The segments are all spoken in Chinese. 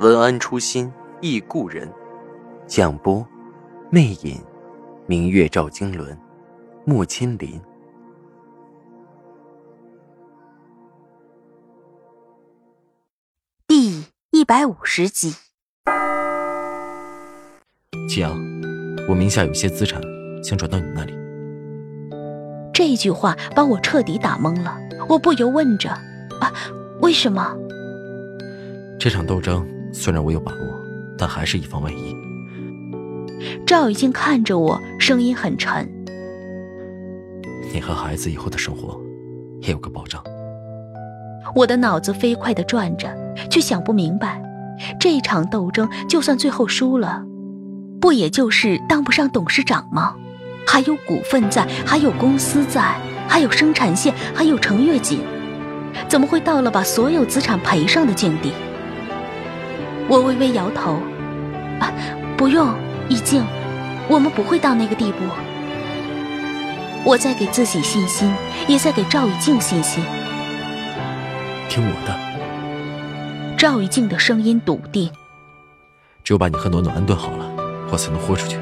文安初心忆故人，蒋波，魅影，明月照经纶，木千林。第一百五十集。祁阳，我名下有些资产，想转到你那里。这句话把我彻底打懵了，我不由问着：啊，为什么？这场斗争。虽然我有把握，但还是以防万一。赵雨静看着我，声音很沉：“你和孩子以后的生活也有个保障。”我的脑子飞快地转着，却想不明白，这场斗争就算最后输了，不也就是当不上董事长吗？还有股份在，还有公司在，还有生产线，还有程月锦，怎么会到了把所有资产赔上的境地？我微微摇头，啊，不用，易静，我们不会到那个地步。我在给自己信心，也在给赵雨静信心。听我的。赵雨静的声音笃定。只有把你和暖暖安顿好了，我才能豁出去。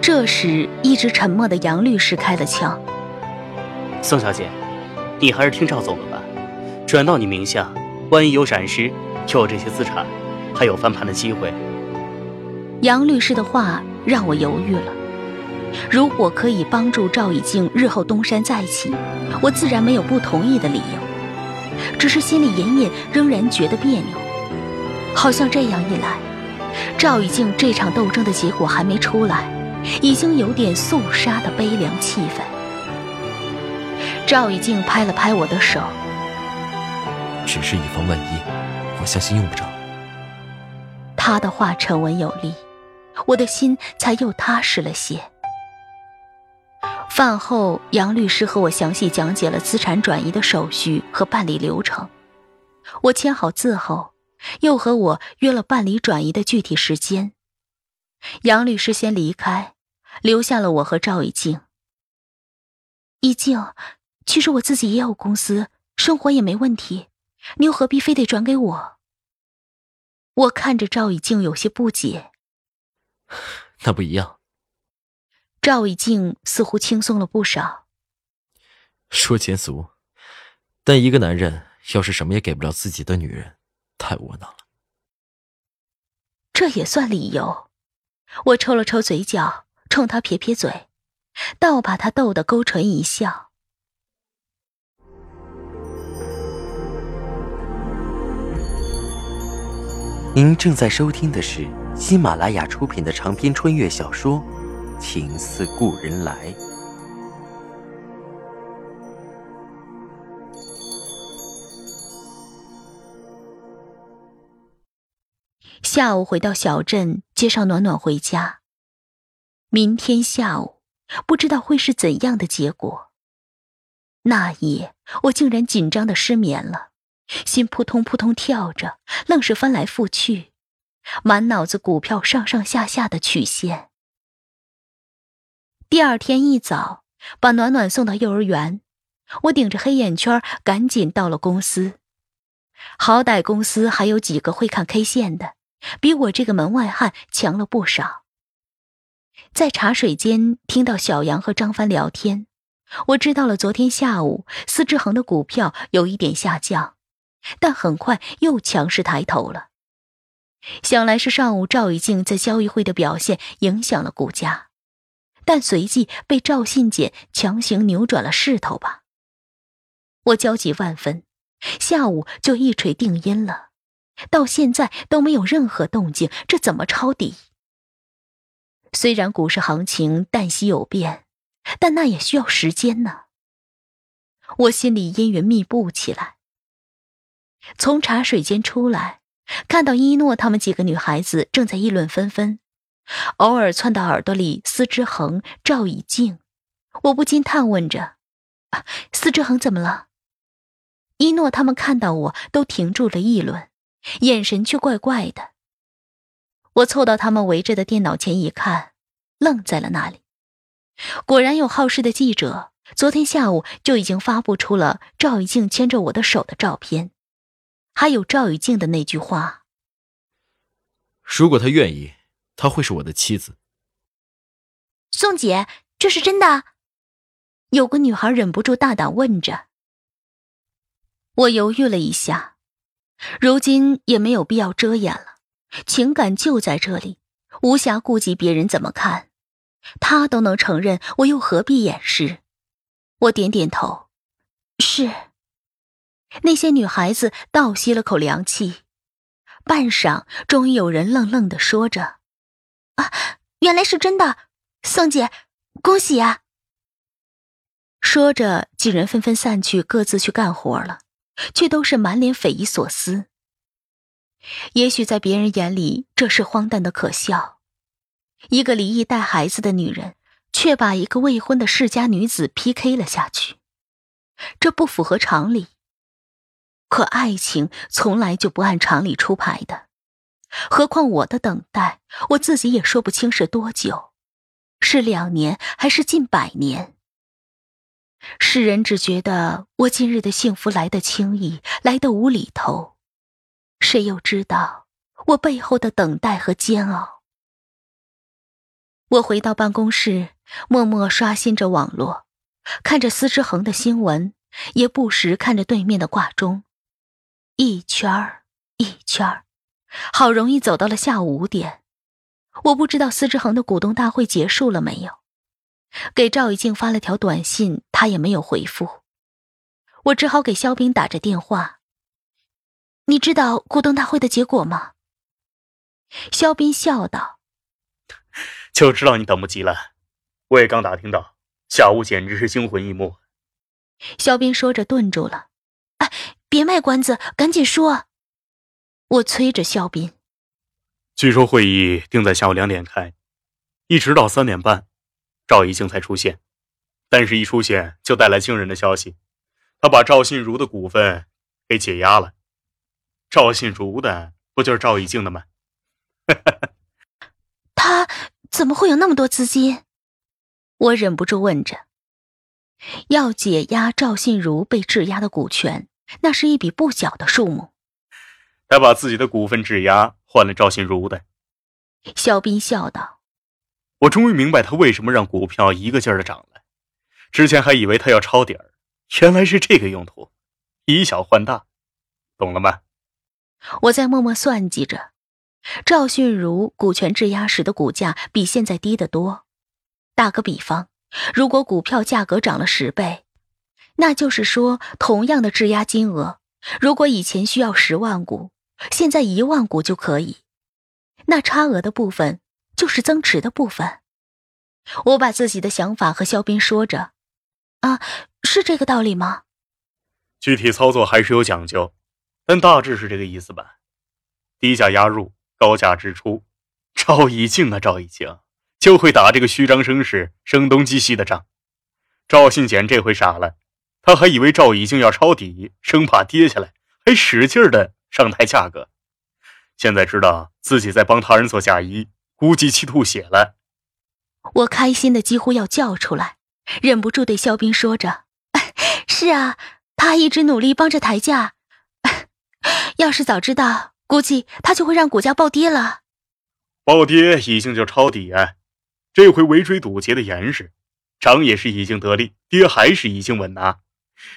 这时，一直沉默的杨律师开了枪。宋小姐，你还是听赵总的吧，转到你名下，万一有闪失。就这些资产，还有翻盘的机会。杨律师的话让我犹豫了。如果可以帮助赵以静日后东山再起，我自然没有不同意的理由。只是心里隐隐仍然觉得别扭，好像这样一来，赵以静这场斗争的结果还没出来，已经有点肃杀的悲凉气氛。赵以静拍了拍我的手，只是以防万一。我相信用不着。他的话沉稳有力，我的心才又踏实了些。饭后，杨律师和我详细讲解了资产转移的手续和办理流程。我签好字后，又和我约了办理转移的具体时间。杨律师先离开，留下了我和赵以静。以静，其实我自己也有公司，生活也没问题。你又何必非得转给我？我看着赵以静有些不解。那不一样。赵以静似乎轻松了不少。说钱俗，但一个男人要是什么也给不了自己的女人，太窝囊了。这也算理由？我抽了抽嘴角，冲他撇撇嘴，倒把他逗得勾唇一笑。您正在收听的是喜马拉雅出品的长篇穿越小说《情似故人来》。下午回到小镇，接上暖暖回家。明天下午，不知道会是怎样的结果。那夜，我竟然紧张的失眠了。心扑通扑通跳着，愣是翻来覆去，满脑子股票上上下下的曲线。第二天一早，把暖暖送到幼儿园，我顶着黑眼圈赶紧到了公司。好歹公司还有几个会看 K 线的，比我这个门外汉强了不少。在茶水间听到小杨和张帆聊天，我知道了昨天下午司之恒的股票有一点下降。但很快又强势抬头了，想来是上午赵以静在交易会的表现影响了股价，但随即被赵信简强行扭转了势头吧。我焦急万分，下午就一锤定音了，到现在都没有任何动静，这怎么抄底？虽然股市行情旦夕有变，但那也需要时间呢。我心里阴云密布起来。从茶水间出来，看到一诺他们几个女孩子正在议论纷纷，偶尔窜到耳朵里。司之恒、赵以静，我不禁探问着：“司之恒怎么了？”一诺他们看到我都停住了议论，眼神却怪怪的。我凑到他们围着的电脑前一看，愣在了那里。果然有好事的记者，昨天下午就已经发布出了赵以静牵着我的手的照片。还有赵雨静的那句话：“如果他愿意，她会是我的妻子。”宋姐，这是真的？有个女孩忍不住大胆问着。我犹豫了一下，如今也没有必要遮掩了，情感就在这里，无暇顾及别人怎么看。他都能承认，我又何必掩饰？我点点头，是。那些女孩子倒吸了口凉气，半晌，终于有人愣愣的说着：“啊，原来是真的，宋姐，恭喜啊！”说着，几人纷纷散去，各自去干活了，却都是满脸匪夷所思。也许在别人眼里，这是荒诞的可笑：一个离异带孩子的女人，却把一个未婚的世家女子 PK 了下去，这不符合常理。可爱情从来就不按常理出牌的，何况我的等待，我自己也说不清是多久，是两年还是近百年。世人只觉得我今日的幸福来得轻易，来得无厘头，谁又知道我背后的等待和煎熬？我回到办公室，默默刷新着网络，看着司之恒的新闻，也不时看着对面的挂钟。一圈儿一圈儿，好容易走到了下午五点。我不知道司之恒的股东大会结束了没有，给赵以静发了条短信，他也没有回复。我只好给肖斌打着电话。你知道股东大会的结果吗？肖斌笑道：“就知道你等不及了，我也刚打听到，下午简直是惊魂一幕。”肖斌说着顿住了。别卖关子，赶紧说！我催着肖斌。据说会议定在下午两点开，一直到三点半，赵一静才出现。但是，一出现就带来惊人的消息，他把赵信如的股份给解压了。赵信如的不就是赵一静的吗？他怎么会有那么多资金？我忍不住问着。要解压赵信如被质押的股权。那是一笔不小的数目，他把自己的股份质押换了赵信如的。肖斌笑道：“我终于明白他为什么让股票一个劲儿的涨了。之前还以为他要抄底儿，原来是这个用途，以小换大，懂了吗？”我在默默算计着，赵迅如股权质押时的股价比现在低得多。打个比方，如果股票价格涨了十倍。那就是说，同样的质押金额，如果以前需要十万股，现在一万股就可以。那差额的部分就是增持的部分。我把自己的想法和肖斌说着，啊，是这个道理吗？具体操作还是有讲究，但大致是这个意思吧。低价压入，高价支出。赵以静啊，赵以静就会打这个虚张声势、声东击西的仗。赵信简这回傻了。他还以为赵已经要抄底，生怕跌下来，还使劲的上抬价格。现在知道自己在帮他人做嫁衣，估计气吐血了。我开心的几乎要叫出来，忍不住对肖斌说着：“ 是啊，他一直努力帮着抬价。要是早知道，估计他就会让股价暴跌了。暴跌已经就抄底啊，这回围追堵截的严实，涨也是已经得利，跌还是已经稳拿。”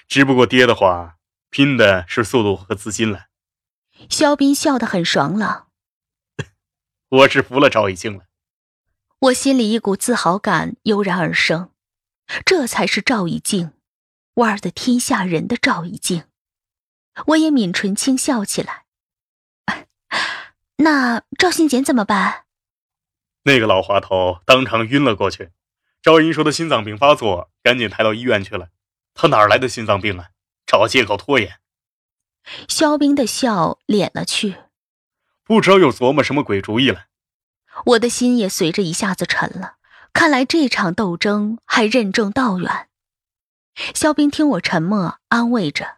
只不过爹的话，拼的是速度和资金了。肖斌笑得很爽朗，我是服了赵以静了。我心里一股自豪感油然而生，这才是赵以静，玩的天下人的赵以静。我也抿唇轻笑起来。那赵信简怎么办？那个老滑头当场晕了过去。赵英说的心脏病发作，赶紧抬到医院去了。他哪来的心脏病啊？找借口拖延。肖冰的笑敛了去，不知道又琢磨什么鬼主意了。我的心也随着一下子沉了。看来这场斗争还任重道远。肖冰听我沉默，安慰着：“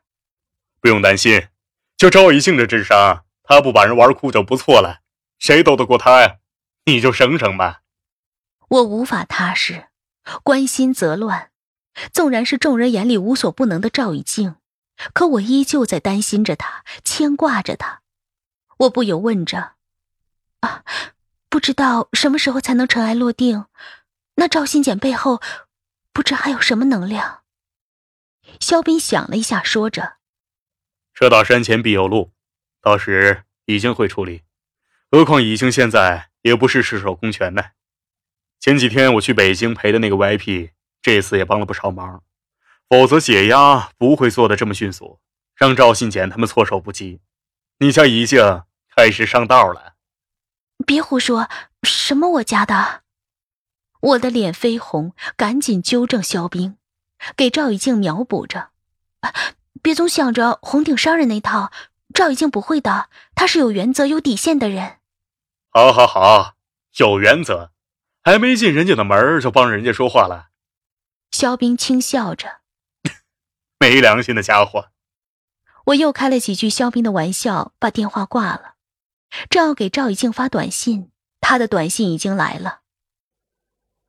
不用担心，就赵一静这智商，他不把人玩哭就不错了。谁斗得过他呀？你就省省吧。”我无法踏实，关心则乱。纵然是众人眼里无所不能的赵以静，可我依旧在担心着他，牵挂着他。我不由问着：“啊，不知道什么时候才能尘埃落定？那赵新简背后，不知还有什么能量？”肖斌想了一下，说着：“车到山前必有路，到时已经会处理。何况已经现在也不是赤手空拳的。前几天我去北京陪的那个 VIP。”这次也帮了不少忙，否则解压不会做的这么迅速，让赵信简他们措手不及。你家已经开始上道了。别胡说，什么我家的？我的脸绯红，赶紧纠正肖冰，给赵以静描补着：别总想着红顶商人那套，赵以静不会的，他是有原则、有底线的人。好，好，好，有原则，还没进人家的门就帮人家说话了。肖冰轻笑着：“ 没良心的家伙。”我又开了几句肖冰的玩笑，把电话挂了。正要给赵以静发短信，他的短信已经来了。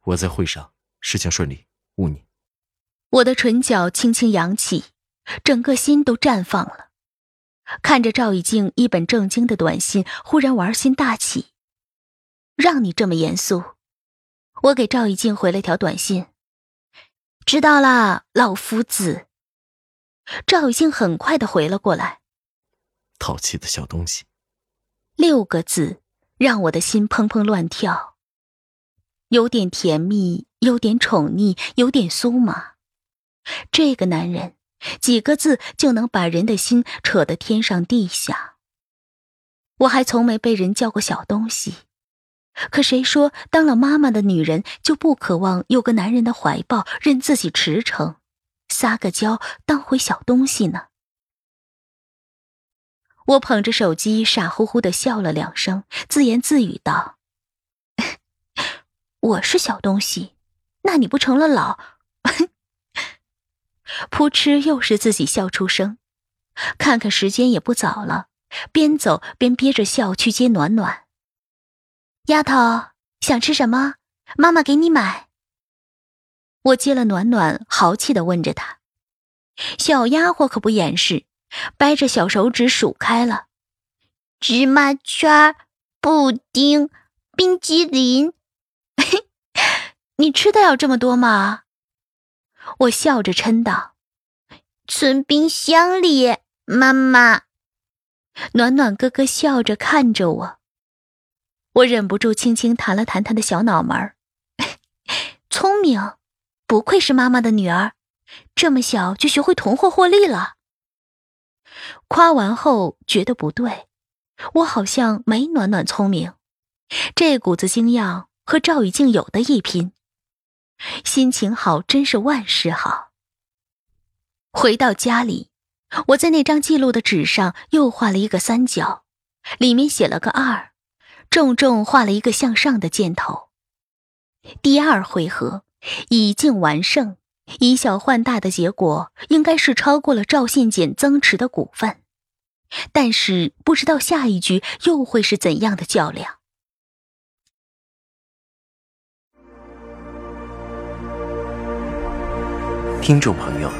我在会上，事情顺利，误你。我的唇角轻轻扬起，整个心都绽放了。看着赵以静一本正经的短信，忽然玩心大起。让你这么严肃，我给赵以静回了条短信。知道啦，老夫子。赵雨欣很快的回了过来。淘气的小东西。六个字让我的心砰砰乱跳，有点甜蜜，有点宠溺，有点酥麻。这个男人，几个字就能把人的心扯得天上地下。我还从没被人叫过小东西。可谁说当了妈妈的女人就不渴望有个男人的怀抱，任自己驰骋，撒个娇当回小东西呢？我捧着手机，傻乎乎的笑了两声，自言自语道：“我是小东西，那你不成了老？” 扑哧，又是自己笑出声。看看时间也不早了，边走边憋着笑去接暖暖。丫头想吃什么？妈妈给你买。我接了暖暖，豪气的问着她。小丫鬟可不掩饰，掰着小手指数开了：芝麻圈、布丁、冰激凌。你吃的要这么多吗？我笑着嗔道：“存冰箱里，妈妈。”暖暖咯咯笑着看着我。我忍不住轻轻弹了弹他的小脑门，聪明，不愧是妈妈的女儿，这么小就学会囤货获利了。夸完后觉得不对，我好像没暖暖聪明，这股子精样和赵雨静有的一拼。心情好真是万事好。回到家里，我在那张记录的纸上又画了一个三角，里面写了个二。重重画了一个向上的箭头。第二回合以静完胜，以小换大的结果应该是超过了赵信简增持的股份，但是不知道下一局又会是怎样的较量。听众朋友，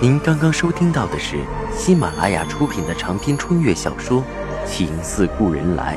您刚刚收听到的是喜马拉雅出品的长篇穿越小说《情似故人来》。